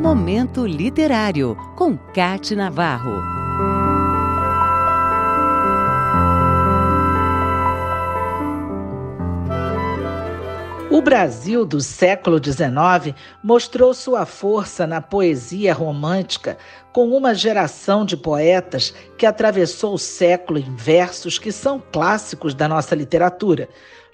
Momento Literário, com Cate Navarro. O Brasil do século XIX mostrou sua força na poesia romântica com uma geração de poetas que atravessou o século em versos que são clássicos da nossa literatura.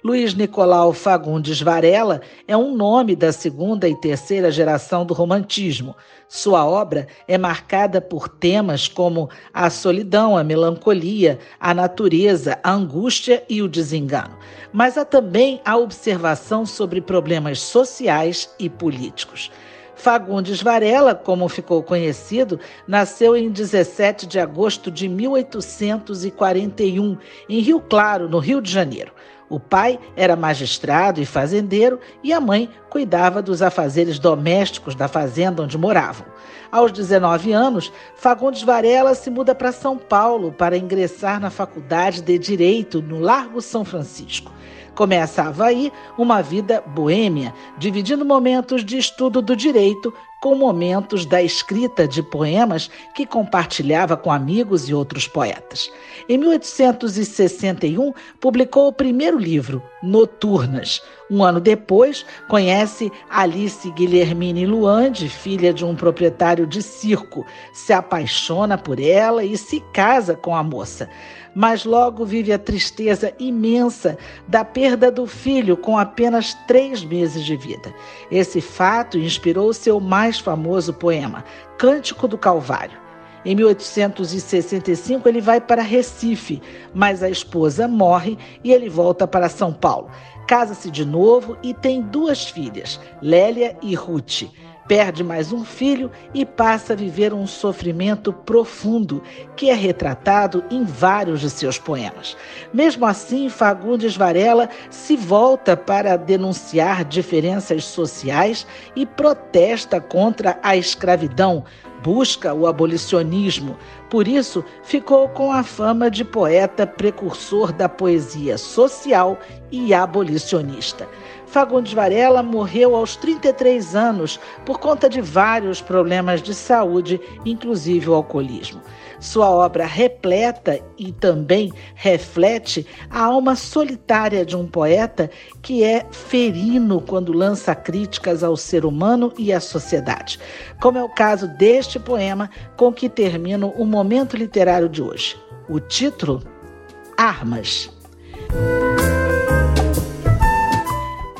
Luiz Nicolau Fagundes Varela é um nome da segunda e terceira geração do romantismo. Sua obra é marcada por temas como a solidão, a melancolia, a natureza, a angústia e o desengano. Mas há também a observação sobre problemas sociais e políticos. Fagundes Varela, como ficou conhecido, nasceu em 17 de agosto de 1841, em Rio Claro, no Rio de Janeiro. O pai era magistrado e fazendeiro e a mãe cuidava dos afazeres domésticos da fazenda onde moravam. Aos 19 anos, Fagundes Varela se muda para São Paulo para ingressar na Faculdade de Direito no Largo São Francisco. Começava aí uma vida boêmia, dividindo momentos de estudo do direito com momentos da escrita de poemas que compartilhava com amigos e outros poetas. Em 1861, publicou o primeiro livro, Noturnas. Um ano depois, conhece Alice Guilhermine Luande, filha de um proprietário de circo, se apaixona por ela e se casa com a moça mas logo vive a tristeza imensa da perda do filho com apenas três meses de vida. Esse fato inspirou seu mais famoso poema, Cântico do Calvário. Em 1865, ele vai para Recife, mas a esposa morre e ele volta para São Paulo. Casa-se de novo e tem duas filhas, Lélia e Ruth perde mais um filho e passa a viver um sofrimento profundo, que é retratado em vários de seus poemas. Mesmo assim, Fagundes Varela se volta para denunciar diferenças sociais e protesta contra a escravidão, busca o abolicionismo. Por isso, ficou com a fama de poeta precursor da poesia social e abolicionista. Fagundes Varela morreu aos 33 anos por conta de vários problemas de saúde, inclusive o alcoolismo. Sua obra repleta e também reflete a alma solitária de um poeta que é ferino quando lança críticas ao ser humano e à sociedade, como é o caso deste poema com que termino o momento literário de hoje. O título: Armas.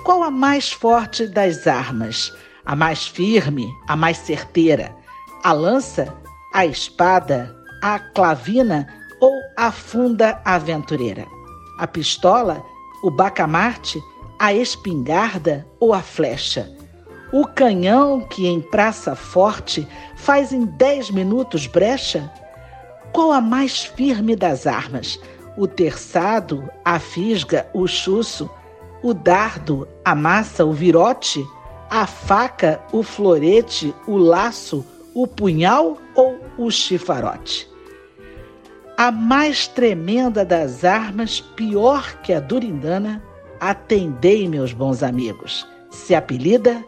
Qual a mais forte das armas? A mais firme, a mais certeira? A lança, a espada, a clavina ou a funda aventureira? A pistola, o bacamarte, a espingarda ou a flecha? O canhão que em praça forte faz em dez minutos brecha? Qual a mais firme das armas? O terçado, a fisga, o chuço, o dardo, a massa, o virote, a faca, o florete, o laço, o punhal ou o chifarote? A mais tremenda das armas, pior que a durindana, atendei, meus bons amigos, se apelida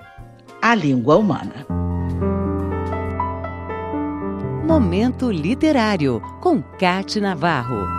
a língua humana. Momento Literário, com Cate Navarro.